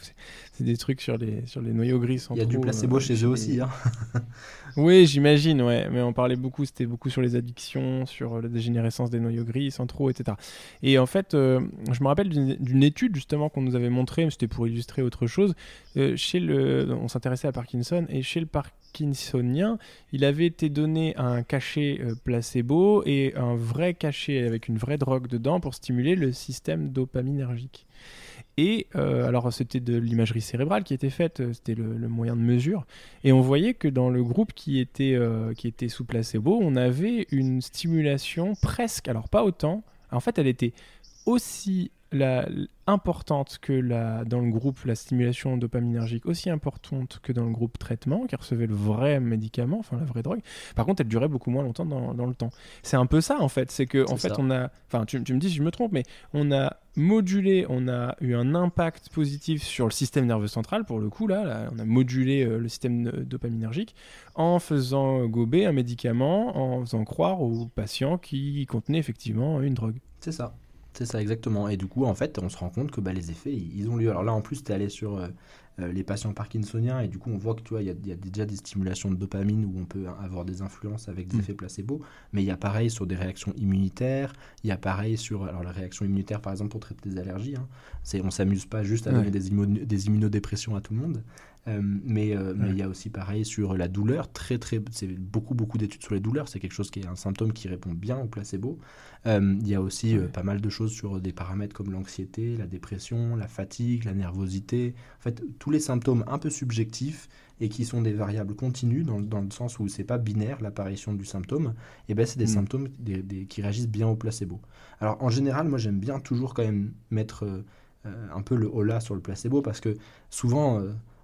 c'est- des trucs sur les, sur les noyaux gris Il y a du placebo euh, chez eux aussi. Hein. oui, j'imagine, ouais. Mais on parlait beaucoup, c'était beaucoup sur les addictions, sur la dégénérescence des noyaux gris, centraux, etc. Et en fait, euh, je me rappelle d'une étude justement qu'on nous avait montrée, c'était pour illustrer autre chose. Euh, chez le, on s'intéressait à Parkinson et chez le Il avait été donné un cachet euh, placebo et un vrai cachet avec une vraie drogue dedans pour stimuler le système dopaminergique. Et euh, alors c'était de l'imagerie cérébrale qui était faite, euh, c'était le, moyen de mesure. Et on voyait que dans le groupe qui était, qui était sous placebo, on avait une stimulation presque, alors pas autant, en fait elle était aussi la, importante que la, dans le groupe, la stimulation dopaminergique, aussi importante que dans le groupe traitement, qui recevait le vrai médicament, enfin la vraie drogue. Par contre, elle durait beaucoup moins longtemps dans, dans le temps. C'est un peu ça en fait, c'est que en fait ça. on a, enfin tu, tu me dis si je me trompe, mais on a modulé, on a eu un impact positif sur le système nerveux central pour le coup là, là, on a modulé euh, le système dopaminergique en faisant gober un médicament, en faisant croire aux patients qu'il contenait effectivement une drogue. C'est ça. C'est ça, exactement. Et du coup, en fait, on se rend compte que bah, les effets, ils ont lieu. Alors là, en plus, tu es allé sur, euh, euh, les patients parkinsoniens, et du coup on voit que tu vois, il y, a déjà des stimulations de dopamine où on peut avoir des influences avec des mm. effets placebo, mais il y a pareil sur des réactions immunitaires, il y a pareil sur alors la réaction immunitaire par exemple pour traiter des allergies, hein. c'est on s'amuse pas juste à donner des, des immunodépressions à tout le monde, euh, mais euh, il y a aussi pareil sur la douleur, très très, c'est beaucoup beaucoup d'études sur les douleurs, c'est quelque chose qui est un symptôme qui répond bien au placebo. Euh, il y a aussi pas mal de choses sur des paramètres comme l'anxiété, la dépression, la fatigue, la nervosité, en fait tous les symptômes un peu subjectifs et qui sont des variables continues dans, dans le sens où c'est pas binaire l'apparition du symptôme, et ben c'est des mm. symptômes des, qui réagissent bien au placebo. Alors en général, moi j'aime bien toujours quand même mettre un peu le holà sur le placebo parce que souvent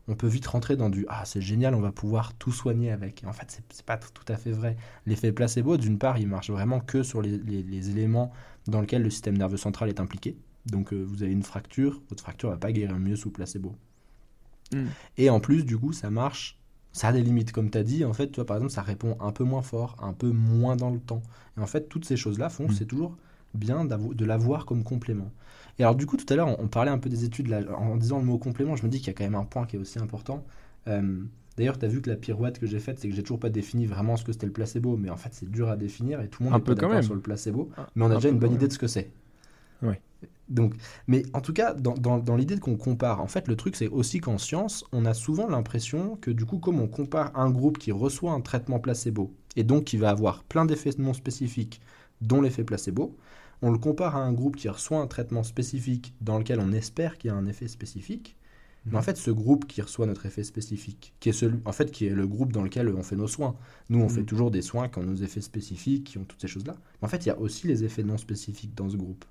on peut vite rentrer dans du ah c'est génial on va pouvoir tout soigner avec. En fait c'est pas tout à fait vrai. L'effet placebo d'une part il marche vraiment que sur les, éléments dans lesquels le système nerveux central est impliqué. Donc euh, vous avez une fracture votre fracture va pas guérir mieux sous placebo. Hmm. et en plus du coup ça marche ça a des limites. Comme tu as dit en fait tu vois par exemple ça répond un peu moins fort un peu moins dans le temps. Et en fait toutes ces choses là font hmm. c'est toujours bien de l'avoir comme complément et alors, du coup, tout à l'heure, on, parlait un peu des études là, en disant le mot complément. Je me dis qu'il y a quand même un point qui est aussi important. Euh, d'ailleurs, tu as vu que la pirouette que j'ai faite, c'est que j'ai toujours pas défini vraiment ce que c'était le placebo, mais en fait, c'est dur à définir et tout le monde est pas d'accord sur le placebo, mais on a déjà une bonne idée de ce que c'est. Oui. Donc, mais en tout cas, dans, dans, dans l'idée qu'on compare, en fait, le truc, c'est aussi qu'en science, on a souvent l'impression que du coup, comme on compare un groupe qui reçoit un traitement placebo et donc qui va avoir plein d'effets non spécifiques, dont l'effet placebo, on le compare à un groupe qui reçoit un traitement spécifique dans lequel on espère qu'il y a un effet spécifique. Mais en fait, ce groupe qui reçoit notre effet spécifique, qui est celui, en fait, qui est le groupe dans lequel on fait nos soins. Nous, on fait mhm. toujours des soins qui ont nos effets spécifiques, qui ont toutes ces choses-là. Mais en fait, il y a aussi les effets non spécifiques dans ce groupe.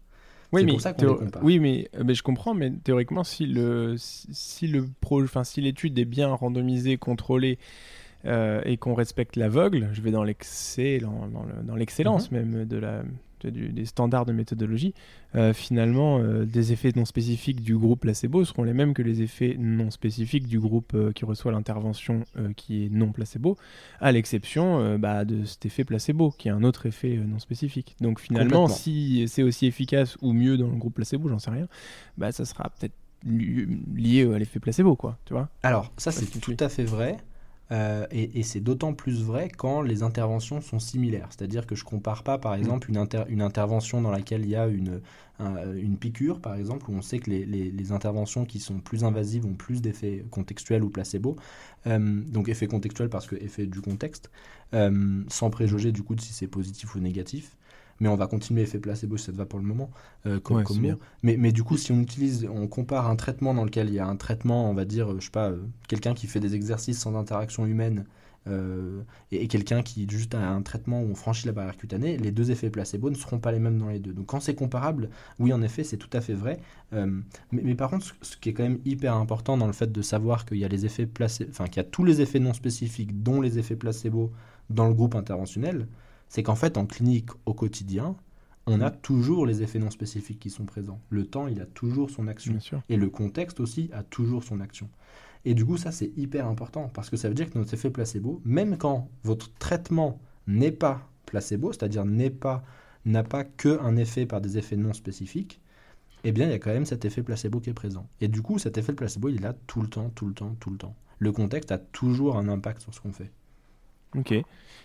Oui, mais, pour ça oui mais, euh, mais, je comprends, mais théoriquement, si le, si le pro, enfin, si l'étude est bien randomisée, contrôlée, euh, et qu'on respecte l'aveugle, je vais dans l'excellence dans, l'excellence mhm. même de la des standards de méthodologie, euh, finalement, euh, des effets non spécifiques du groupe placebo seront les mêmes que les effets non spécifiques du groupe euh, qui reçoit l'intervention qui est non placebo, à l'exception bah, de cet effet placebo, qui est un autre effet non spécifique. Donc finalement, si c'est aussi efficace ou mieux dans le groupe placebo, j'en sais rien, bah, ça sera peut-être lié à l'effet placebo, quoi, tu vois Alors, ça c'est tout à fait vrai. Euh, et, c'est d'autant plus vrai quand les interventions sont similaires. C'est-à-dire que je ne compare pas, par mm. exemple, une, une, intervention dans laquelle il y a une, une piqûre, par exemple, où on sait que les, les, interventions qui sont plus invasives ont plus d'effets contextuels ou placebo. Euh, donc effet contextuel parce que effet du contexte, euh, sans préjuger du coup de si c'est positif ou négatif mais on va continuer effet placebo si ça te va pour le moment, euh, comme, Mais, mais, du coup, si on utilise, on compare un traitement dans lequel il y a un traitement, on va dire, je sais pas, euh, quelqu'un qui fait des exercices sans interaction humaine euh, et, quelqu'un qui juste a un traitement où on franchit la barrière cutanée, les deux effets placebo ne seront pas les mêmes dans les deux. Donc quand c'est comparable, oui, en effet, c'est tout à fait vrai. mais, par contre, ce, qui est quand même hyper important dans le fait de savoir qu'il y a les effets placebo, enfin qu'il y a tous les effets non spécifiques, dont les effets placebo dans le groupe interventionnel, c'est qu'en fait, en clinique, au quotidien, on a toujours les effets non spécifiques qui sont présents. Le temps, il a toujours son action. Et le contexte aussi a toujours son action. Et du coup, ça, c'est hyper important parce que ça veut dire que notre effet placebo, même quand votre traitement n'est pas placebo, c'est-à-dire n'est pas n'a pas que un effet par des effets non spécifiques, eh bien, il y a quand même cet effet placebo qui est présent. Et du coup, cet effet placebo, il est là tout le temps, tout le temps, tout le temps. Le contexte a toujours un impact sur ce qu'on fait. Ok.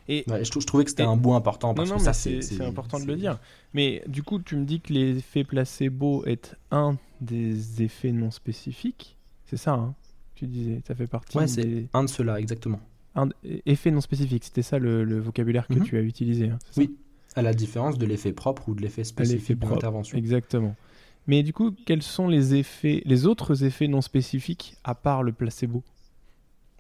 Et je, trouvais que c'était un bout important parce non, que ça c'est important de le dire. Mais du coup, tu me dis que l'effet placebo est un des effets non spécifiques. C'est ça, hein Tu disais, ça fait partie. Ouais, c'est un de ceux-là, exactement. Un effet non spécifique, c'était ça le, vocabulaire que mhm. tu as utilisé. Hein, oui, à la différence de l'effet propre ou de l'effet spécifique de l'intervention. Exactement. Mais du coup, quels sont les effets, les autres effets non spécifiques à part le placebo?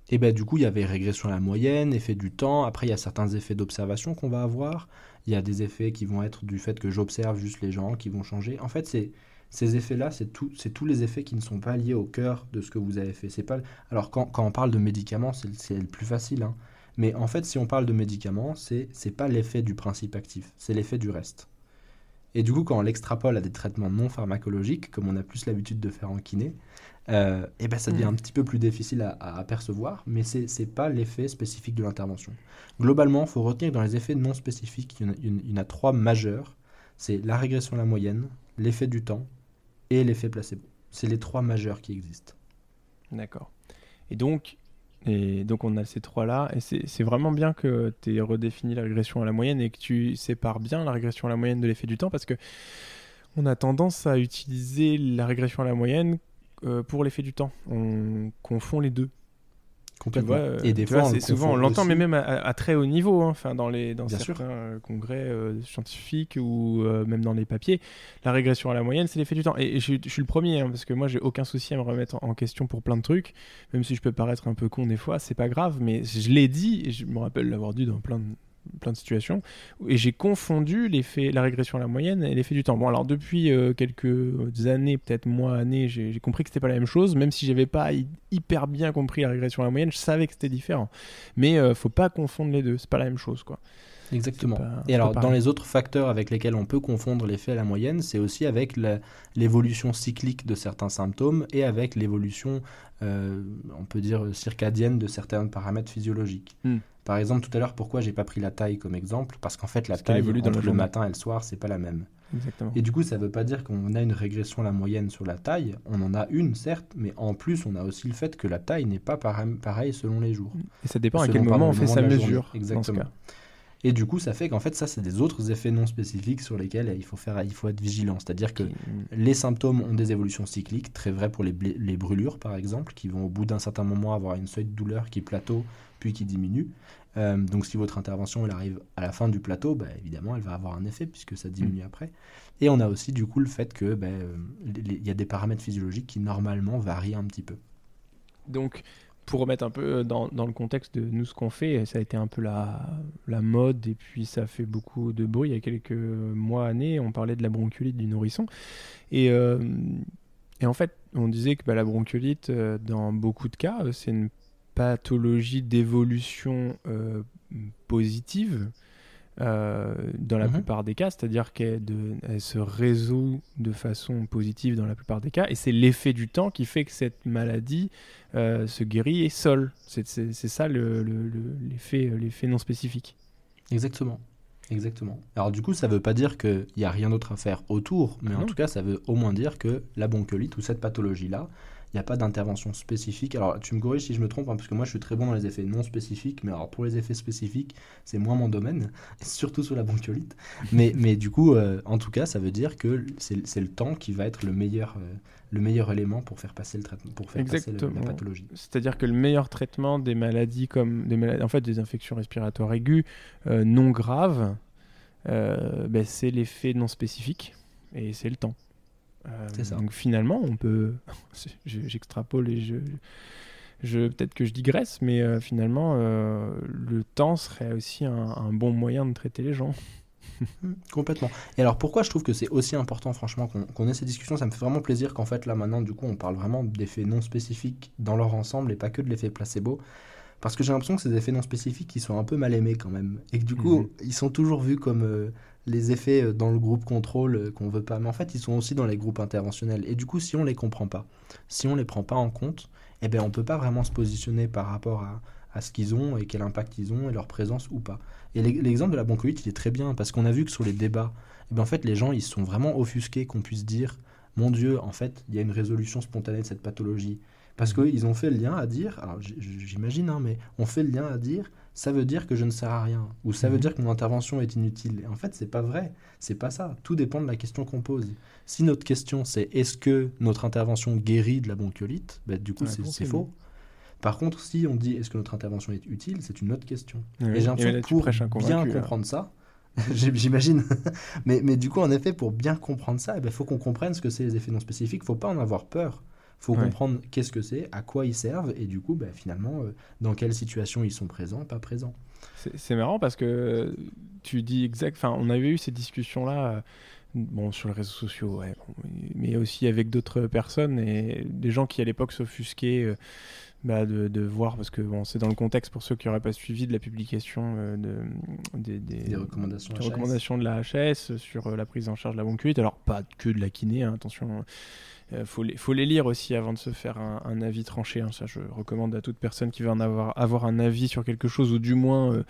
Et ben du coup, il y avait régression à la moyenne, effet du temps. Après, il y a certains effets d'observation qu'on va avoir. Il y a des effets qui vont être du fait que j'observe juste les gens qui vont changer. En fait, c'est ces effets-là, c'est tous les effets qui ne sont pas liés au cœur de ce que vous avez fait. C'est pas alors quand, quand, on parle de médicaments, c'est le plus facile. Hein. Mais en fait, si on parle de médicaments, c'est c'est pas l'effet du principe actif, c'est l'effet du reste. Et du coup, quand on l'extrapole à des traitements non pharmacologiques, comme on a plus l'habitude de faire en kiné, euh, et ben ça devient mm. un petit peu plus difficile à, à apercevoir, mais ce n'est pas l'effet spécifique de l'intervention. Globalement, il faut retenir que dans les effets non spécifiques, il y en a, trois majeurs. C'est la régression à la moyenne, l'effet du temps et l'effet placebo. C'est les trois majeurs qui existent. D'accord. Et donc, et donc on a ces trois-là, et c'est vraiment bien que tu aies redéfini la régression à la moyenne et que tu sépares bien la régression à la moyenne de l'effet du temps, parce que on a tendance à utiliser la régression à la moyenne euh, pour l'effet du temps. On confond les deux. Complètement. euh, et des tu fois, vois, on c'est souvent, on l'entend, mais même à, à très haut niveau, hein, enfin, dans, les, dans Bien certains sûr. euh, congrès euh, scientifiques ou euh, même dans les papiers, la régression à la moyenne, c'est l'effet du temps. Et, et je, suis- je suis le premier, hein, parce que moi, j'ai aucun souci à me remettre en, en question pour plein de trucs, même si je peux paraître un peu con des fois, c'est pas grave, mais je l'ai dit, et je me rappelle l'avoir dit dans plein de plein de situations et j'ai confondu l'effet la régression à la moyenne et l'effet du temps bon alors depuis euh, quelques années peut-être mois années j'ai compris que c'était pas la même chose même si j'avais pas hy- hyper bien compris la régression à la moyenne je savais que c'était différent mais euh, faut pas confondre les deux c'est pas la même chose quoi Exactement. Pas- Et alors, dans les autres facteurs avec lesquels on peut confondre l'effet à la moyenne, c'est aussi avec l'évolution cyclique de certains symptômes et avec l'évolution, euh, on peut dire, circadienne de certains paramètres physiologiques. Hmm. Par exemple, tout à l'heure, pourquoi j'ai pas pris la taille comme exemple? Parce qu'en fait, la taille évolue dans entre la le journée. matin et le soir, c'est pas la même. exactement Et du coup, ça veut pas dire qu'on a une régression à la moyenne sur la taille. On en a une, certes, mais en plus, on a aussi le fait que la taille n'est pas pareil, pareil selon les jours. et ça dépend à quel moment on fait moment sa mesure dans Exactement. Et du coup, ça fait qu'en fait, ça, c'est des autres effets non spécifiques sur lesquels il faut, faire, il faut être vigilant. C'est-à-dire que les symptômes ont des évolutions cycliques, très vrai pour les, les brûlures, par exemple, qui vont au bout d'un certain moment avoir une seuil de douleur qui plateau, puis qui diminue. Euh, donc, si votre intervention elle arrive à la fin du plateau, bah, évidemment, elle va avoir un effet puisque ça diminue après. Et on a aussi, du coup, le fait que bah, euh, il y a des paramètres physiologiques qui, normalement, varient un petit peu. Donc, pour remettre un peu euh, dans, dans le contexte de nous ce qu'on fait, ça a été un peu la, la mode et puis ça fait beaucoup de bruit il y a quelques mois, années. On parlait de la bronchiolite du nourrisson. Et, euh, et en fait, on disait que bah, la bronchiolite, euh, dans beaucoup de cas, euh, c'est une pathologie d'évolution euh, positive. euh, dans la Mhm. plupart des cas, c'est-à-dire qu'elle se résout de façon positive dans la plupart des cas, et c'est l'effet du temps qui fait que cette maladie euh, se guérit et seule. C'est ça le- le- le- l'effet non spécifique. Exactement. Exactement. Alors du coup, ça veut pas dire qu'il n'y a rien d'autre à faire autour, mais en Non. tout cas, ça veut au moins dire que la bronchiolite ou cette pathologie-là, il n'y a pas d'intervention spécifique. Alors tu me corriges si je me trompe, hein, parce que moi je suis très bon dans les effets non spécifiques, mais alors pour les effets spécifiques, c'est moins mon domaine, surtout sur la bronchiolite. mais, mais du coup, euh, en tout cas, ça veut dire que c'est le temps qui va être le meilleur, euh, le meilleur élément pour faire passer le traitement, pour faire passer le- la pathologie. C'est-à-dire que le meilleur traitement des maladies comme des maladies, en fait des infections respiratoires aiguës euh, non graves, ben, c'est l'effet non spécifique et c'est le temps. Ça. Donc finalement, on peut, je- j'extrapole et je, je peut-être que je digresse, mais euh, finalement, euh, le temps serait aussi un, un bon moyen de traiter les gens. Complètement. Et alors pourquoi je trouve que c'est aussi important franchement qu'on ait ces discussions, ça me fait vraiment plaisir qu'en fait là maintenant du coup on parle vraiment d'effets non spécifiques dans leur ensemble et pas que de l'effet placebo. Parce que j'ai l'impression que ces effets non spécifiques ils sont un peu mal aimés quand même. Et que du coup Mhm. ils sont toujours vus comme euh, les effets euh, dans le groupe contrôle euh, qu'on veut pas. Mais en fait ils sont aussi dans les groupes interventionnels. Et du coup si on les comprend pas, si on les prend pas en compte, eh ben on peut pas vraiment se positionner par rapport à, à ce qu'ils ont et quel impact ils ont et leur présence ou pas. Et l'e- l'exemple de la bronchiolite, il est très bien parce qu'on a vu que sur les débats, eh ben en fait, les gens, ils sont vraiment offusqués qu'on puisse dire Mon Dieu, en fait, il y a une résolution spontanée de cette pathologie. Parce qu'ils ont fait le lien à dire, alors j'imagine, hein, mais on fait le lien à dire ça veut dire que je ne sers à rien, ou ça veut Mhm. dire que mon intervention est inutile. Et en fait, c'est pas vrai, c'est pas ça. Tout dépend de la question qu'on pose. Si notre question c'est est-ce que notre intervention guérit de la bronchiolite, ben, du coup, c'est faux. Par contre, si on dit est-ce que notre intervention est utile, c'est une autre question. Et j'ai l'impression que pour bien comprendre ça, j'imagine, mais, mais du coup, en effet, pour bien comprendre ça, il faut qu'on comprenne ce que c'est les effets non spécifiques. faut pas en avoir peur. Faut Ouais. comprendre qu'est-ce que c'est, à quoi ils servent, et du coup, bah, finalement, euh, dans quelle situation ils sont présents, pas présents. C'est marrant parce que tu dis exact. Enfin, on avait eu ces discussions-là, euh, bon, sur les réseaux sociaux, ouais, bon, mais aussi avec d'autres personnes et des gens qui à l'époque s'offusquaient euh, bah, de, de voir, parce que bon, c'est dans le contexte pour ceux qui n'auraient pas suivi de la publication euh, de, des, des- Des recommandations des HS. recommandations de la HS sur la prise en charge de la bronchiolite. Alors, pas que de la kiné, hein, attention. Il faut, les, faut les lire aussi avant de se faire un, avis tranché. Hein. Ça, je recommande à toute personne qui veut en avoir, un avis sur quelque chose ou du moins,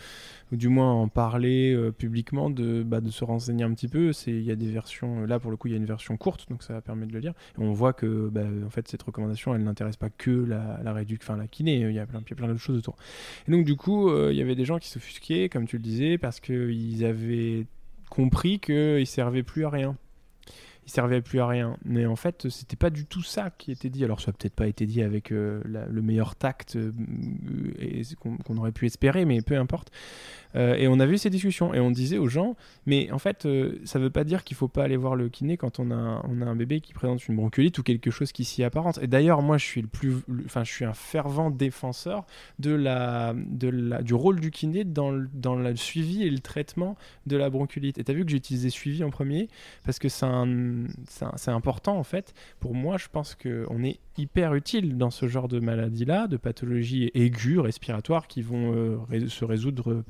ou du moins en parler publiquement, de, bah, de se renseigner un petit peu. Il y a des versions, là pour le coup, il y a une version courte, donc ça permet de le lire. On voit que bah, en fait, cette recommandation, elle n'intéresse pas que la, la la kiné, il y a plein, d'autres choses autour. Et donc, du coup, il y avait des gens qui s'offusquaient, comme tu le disais, parce qu'ils avaient compris qu'il servait plus à rien il servait plus à rien. Mais en fait, c'était pas du tout ça qui était dit. Alors, ça n'a peut-être pas été dit avec euh, le meilleur tact euh, qu'on aurait pu espérer, mais peu importe. Euh, et on a vu ces discussions et on disait aux gens, mais en fait, ça veut pas dire qu'il faut pas aller voir le kiné quand on a, un bébé qui présente une bronchiolite ou quelque chose qui s'y apparente. Et d'ailleurs, moi, je suis le plus, enfin, je suis un fervent défenseur de la, de la, du rôle du kiné dans le, dans le suivi et le traitement de la bronchiolite. Et tu as vu que j'ai utilisé suivi en premier parce que c'est important en fait. Pour moi, je pense qu'on est hyper utile dans ce genre de maladie-là, de pathologies aiguës respiratoires qui vont euh, se résoudre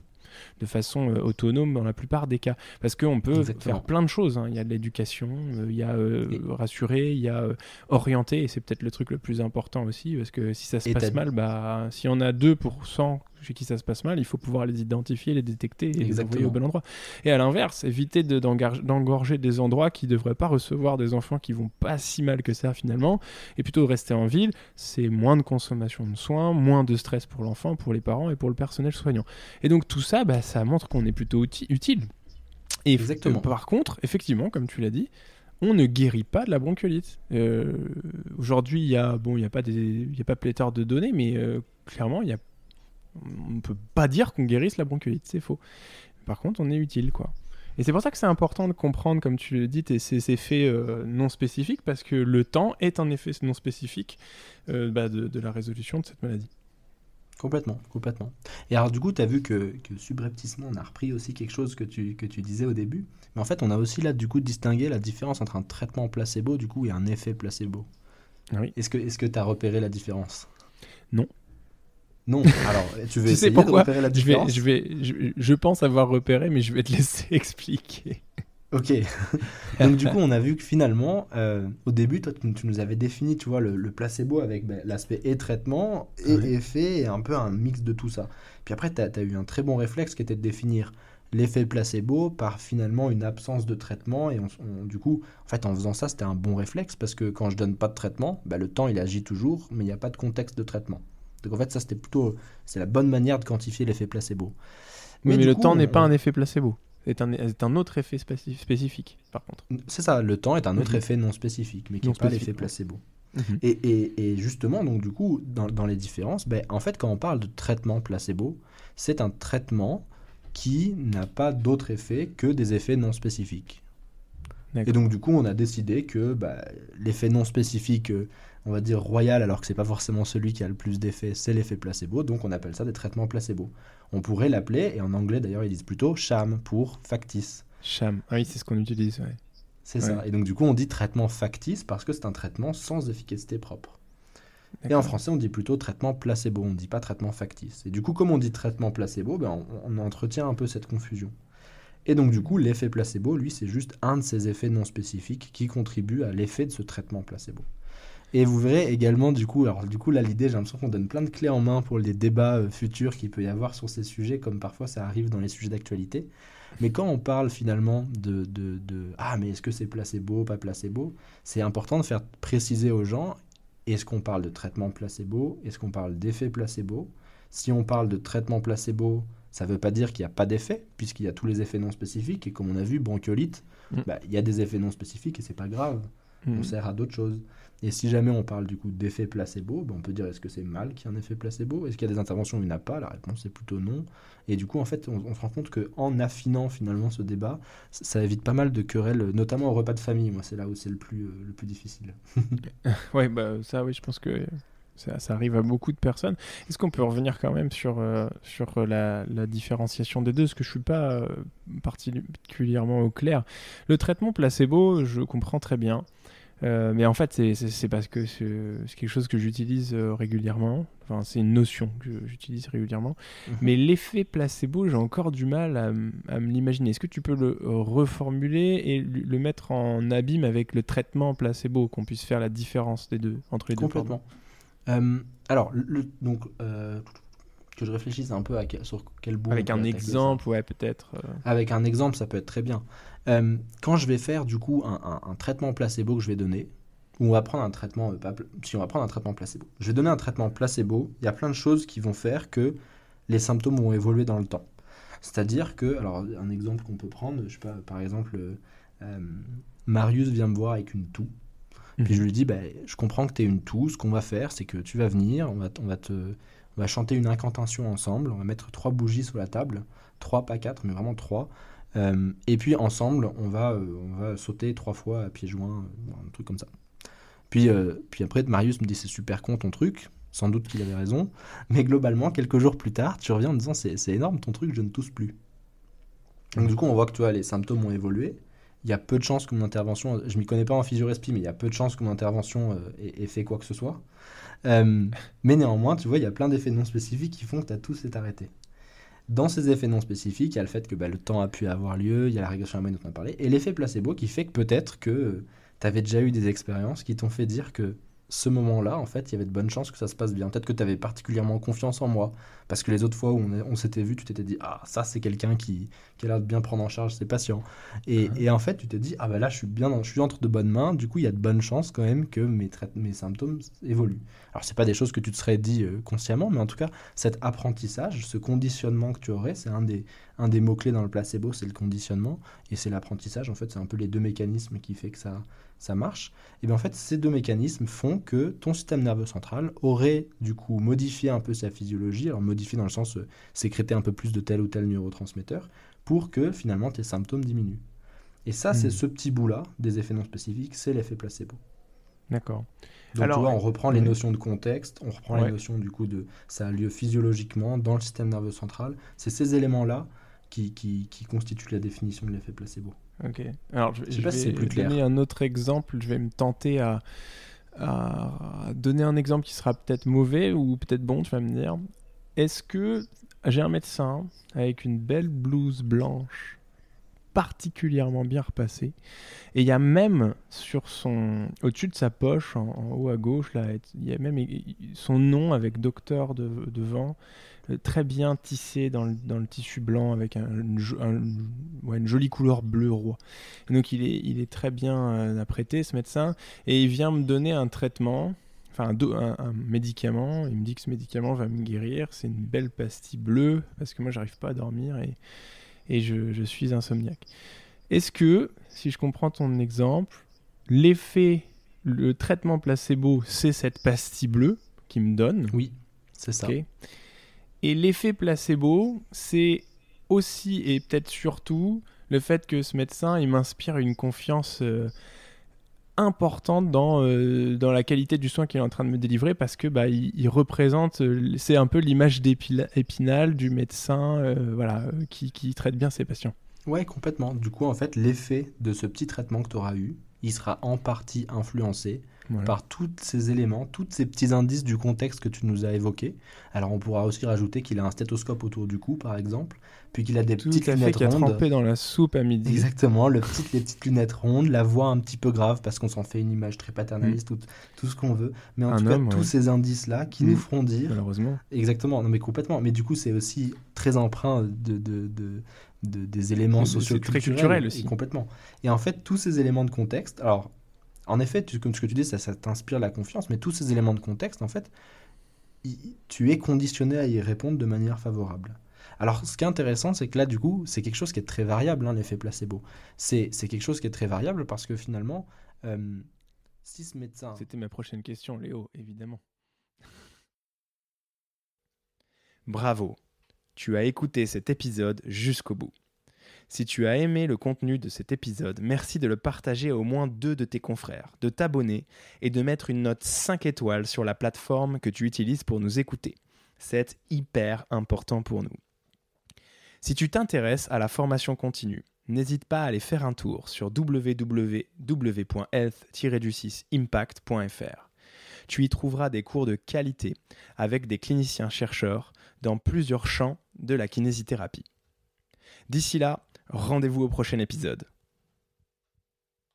de façon euh, autonome dans la plupart des cas. Parce qu'on peut faire plein de choses. Hein. Il y a de l'éducation, euh, il y a rassurer, il y a orienter, et c'est peut-être le truc le plus important aussi, parce que si ça se passe mal, bah, si on a 2% chez qui ça se passe mal, il faut pouvoir les identifier, les détecter et les envoyer au bon endroit. Et à l'inverse, éviter d'engorger des endroits qui ne devraient pas recevoir des enfants qui vont pas si mal que ça finalement, et plutôt rester en ville, c'est moins de consommation de soins, moins de stress pour l'enfant, pour les parents et pour le personnel soignant. Et donc tout ça, bah, ça montre qu'on est plutôt utile. Et Exactement. par contre, effectivement, comme tu l'as dit, on ne guérit pas de la bronchiolite. Euh, aujourd'hui, il y a bon, il y a pas des, il y a pas pléthore de données, mais euh, clairement, il y a on ne peut pas dire qu'on guérisse la bronchiolite, c'est faux. Par contre, on est utile, quoi. Et c'est pour ça que c'est important de comprendre, comme tu le dis, ces effets euh, non spécifiques, parce que le temps est un effet non spécifique euh, bah, de, la résolution de cette maladie. Complètement, complètement. Et alors du coup, tu as vu que, que, subrepticement, on a repris aussi quelque chose que tu, que tu disais au début. Mais en fait, on a aussi là, du coup, distingué la différence entre un traitement placebo, du coup, et un effet placebo. Ah oui. Est-ce que tu as repéré la différence? Non. Non. Alors, tu veux essayer de repérer la différence je, vais, je, vais, je, pense avoir repéré, mais je vais te laisser expliquer. Ok. Donc du coup, on a vu que finalement, euh, au début, toi, tu, nous avais défini, tu vois, le, placebo avec ben, l'aspect et traitement et effet et un peu un mix de tout ça. Puis après, tu as, eu un très bon réflexe qui était de définir l'effet placebo par finalement une absence de traitement et on, du coup en fait en faisant ça c'était un bon réflexe parce que quand je donne pas de traitement ben, le temps il agit toujours mais il n'y a pas de contexte de traitement donc en fait, ça c'était plutôt c'est la bonne manière de quantifier l'effet placebo. Mais, le temps n'est pas un effet placebo. C'est un, un, autre effet spécifique, par contre. C'est ça, le temps est un autre mhm. effet non spécifique, mais qui n'est pas l'effet placebo. Mhm. et, et, et, justement, donc du coup, dans, dans les différences, ben, en fait, quand on parle de traitement placebo, c'est un traitement qui n'a pas d'autre effet que des effets non spécifiques. Et donc du coup, on a décidé que bah, l'effet non spécifique euh, on va dire royal, alors que c'est pas forcément celui qui a le plus d'effet, c'est l'effet placebo, donc on appelle ça des traitements placebo. On pourrait l'appeler, et en anglais d'ailleurs ils disent plutôt sham pour factice. Sham, ah oui c'est ce qu'on utilise, ouais. C'est ça, et donc du coup on dit traitement factice parce que c'est un traitement sans efficacité propre. Et en français on dit plutôt traitement placebo, on ne dit pas traitement factice. Et du coup comme on dit traitement placebo, ben, on, on entretient un peu cette confusion. Et donc du coup l'effet placebo, lui c'est juste un de ces effets non spécifiques qui contribue à l'effet de ce traitement placebo. Et vous verrez également, du coup, alors du coup, là, l'idée, j'ai l'impression qu'on donne plein de clés en main pour les débats euh, futurs qu'il peut y avoir sur ces sujets, comme parfois ça arrive dans les sujets d'actualité. Mais quand on parle finalement de, de, de Ah, mais est-ce que c'est placebo, pas placebo? C'est important de faire préciser aux gens est-ce qu'on parle de traitement placebo Est-ce qu'on parle d'effet placebo? Si on parle de traitement placebo, ça ne veut pas dire qu'il n'y a pas d'effet, puisqu'il y a tous les effets non spécifiques. Et comme on a vu, bronchiolite, mm. bah, il y a des effets non spécifiques et c'est pas grave. On mm. sert à d'autres choses. Et si jamais on parle du coup d'effet placebo, ben on peut dire est-ce que c'est mal qu'il y ait un effet placebo? Est-ce qu'il y a des interventions où il n'y en a pas? La réponse est plutôt non. Et du coup, en fait, on, se rend compte qu'en affinant finalement ce débat, ça, évite pas mal de querelles, notamment au repas de famille. Moi, c'est là où c'est le plus, euh, le plus difficile. ouais, bah ça, oui, je pense que ça, arrive à beaucoup de personnes. Est-ce qu'on peut revenir quand même sur, euh, sur la, la, différenciation des deux? Parce que je ne suis pas euh, particulièrement au clair. Le traitement placebo, je comprends très bien. Euh, mais en fait, c'est- parce que c'est quelque chose que j'utilise euh, régulièrement. Enfin, c'est une notion que j'utilise régulièrement. Mhm. Mais l'effet placebo, j'ai encore du mal à, me l'imaginer. Est-ce que tu peux le euh, reformuler et le mettre en abîme avec le traitement placebo, qu'on puisse faire la différence des deux entre les deux Complètement. Euh, alors, le, donc, euh, que je réfléchisse un peu à sur quel bout. Avec un exemple, ouais, peut-être. Avec un exemple, ça peut être très bien. Euh, quand je vais faire du coup un, un- un traitement placebo que je vais donner, ou on va prendre un traitement, euh, pas si on va prendre un traitement placebo, je vais donner un traitement placebo. Il y a plein de choses qui vont faire que les symptômes vont évoluer dans le temps. C'est-à-dire que, alors un exemple qu'on peut prendre, je sais pas, par exemple, euh, Marius vient me voir avec une toux. Puis je lui dis, bah, je comprends que tu es une toux. Ce qu'on va faire, c'est que tu vas venir, on va, on va te, on va chanter une incantation ensemble. On va mettre trois bougies sur la table, trois, pas quatre, mais vraiment trois. Euh, et puis ensemble, on va, euh, on va sauter trois fois à pieds joints, euh, un truc comme ça. Puis, puis après, Marius me dit, c'est super con ton truc. Sans doute qu'il avait raison. Mais globalement, quelques jours plus tard, tu reviens en disant, c'est énorme ton truc, je ne tousse plus. Donc du coup, on voit que tu vois, les symptômes ont évolué. Il y a peu de chances que mon intervention, je m'y connais pas en physiorespi, mais il y a peu de chances que mon intervention ait, ait fait quoi que ce soit. Mais néanmoins, tu vois, il y a plein d'effets non spécifiques qui font que ta toux s'est arrêtée. Dans ces effets non spécifiques, il y a le fait que bah, le temps a pu avoir lieu, il y a la régression harmonique dont on a parlé, et l'effet placebo qui fait que peut-être que tu avais déjà eu des expériences qui t'ont fait dire que ce moment-là, en fait, il y avait de bonnes chances que ça se passe bien. Peut-être que tu avais particulièrement confiance en moi, parce que les autres fois où on, s'était vu, tu t'étais dit Ah, ça, c'est quelqu'un qui, qui a l'air de bien prendre en charge ses patients. Et, et en fait, tu t'es dit Ah, bah là, je suis bien dans- je suis entre de bonnes mains, du coup, il y a de bonnes chances quand même que mes, symptômes évoluent. Alors, c'est pas des choses que tu te serais dit euh, consciemment, mais en tout cas, cet apprentissage, ce conditionnement que tu aurais, c'est un des, un des mots-clés dans le placebo, c'est le conditionnement, et c'est l'apprentissage. En fait, c'est un peu les deux mécanismes qui fait que ça, ça marche. Et bien en fait, ces deux mécanismes font que ton système nerveux central aurait du coup modifié un peu sa physiologie, alors modifié dans le sens euh, sécréter un peu plus de tel ou tel neurotransmetteur, pour que finalement tes symptômes diminuent. Et ça, c'est Mhm. ce petit bout-là des effets non spécifiques, c'est l'effet placebo. D'accord. Donc Alors, tu vois, on reprend les notions de contexte, on reprend Ouais. les notions du coup de ça a lieu physiologiquement dans le système nerveux central. C'est ces éléments-là qui, qui, qui constituent la définition de l'effet placebo. Ok. Alors, je, Je si vais c'est plus clair. donner un autre exemple. Je vais me tenter à, à donner un exemple qui sera peut-être mauvais ou peut-être bon, tu vas me dire. Est-ce que j'ai un médecin avec une belle blouse blanche particulièrement bien repassée et il y a même sur son au-dessus de sa poche en, haut à gauche là il y a même son nom avec docteur de- devant euh, très bien tissé dans le, tissu blanc avec un- une, jolie couleur bleu roi. Donc il est, il est très bien euh, apprêté ce médecin et il vient me donner un traitement, enfin un- un médicament. Il me dit que ce médicament va me guérir. C'est une belle pastille bleue parce que moi j'arrive pas à dormir et, et je, je suis insomniaque. Est-ce que, si je comprends ton exemple, l'effet, le traitement placebo, c'est cette pastille bleue qui me donne Oui, c'est ça. Et l'effet placebo, c'est aussi et peut-être surtout le fait que ce médecin, il m'inspire une confiance euh, importante dans, euh, dans la qualité du soin qu'il est en train de me délivrer parce que bah, il, représente, euh, c'est un peu l'image d'Épila- épinal du médecin euh, voilà, qui, qui traite bien ses patients. Ouais, complètement. Du coup, en fait, l'effet de ce petit traitement que tu auras eu, il sera en partie influencé Voilà. par tous ces éléments, tous ces petits indices du contexte que tu nous as évoqués. Alors, on pourra aussi rajouter qu'il a un stéthoscope autour du cou, par exemple, puis qu'il a des Tout petites à fait, lunettes qui a rondes. trempé dans la soupe à midi. Exactement, le petit, les petites lunettes rondes, la voix un petit peu grave parce qu'on s'en fait une image très paternaliste, tout, tout ce qu'on veut. Mais en Mm. Un tout cas, tous ces indices-là qui Mm. nous feront dire Malheureusement. Exactement, non mais complètement. Mais du coup, c'est aussi très empreint de, de, de- de- des éléments socioculturels. très culturel aussi. Et complètement. Et en fait, tous ces éléments de contexte, alors, en effet, comme ce que tu dis, ça, t'inspire la confiance, mais tous ces éléments de contexte, en fait, tu es conditionné à y répondre de manière favorable. Alors, ce qui est intéressant, c'est que là, du coup, c'est quelque chose qui est très variable, hein, l'effet placebo. C'est c'est quelque chose qui est très variable parce que finalement, euh, si ce médecin... C'était ma prochaine question, Léo, évidemment. Bravo, tu as écouté cet épisode jusqu'au bout. Si tu as aimé le contenu de cet épisode, merci de le partager à au moins deux de tes confrères, de t'abonner et de mettre une note 5 étoiles sur la plateforme que tu utilises pour nous écouter. C'est hyper important pour nous. Si tu t'intéresses à la formation continue, n'hésite pas à aller faire un tour sur www.health-impact.fr. Tu y trouveras des cours de qualité avec des cliniciens chercheurs dans plusieurs champs de la kinésithérapie. D'ici là, rendez-vous au prochain épisode.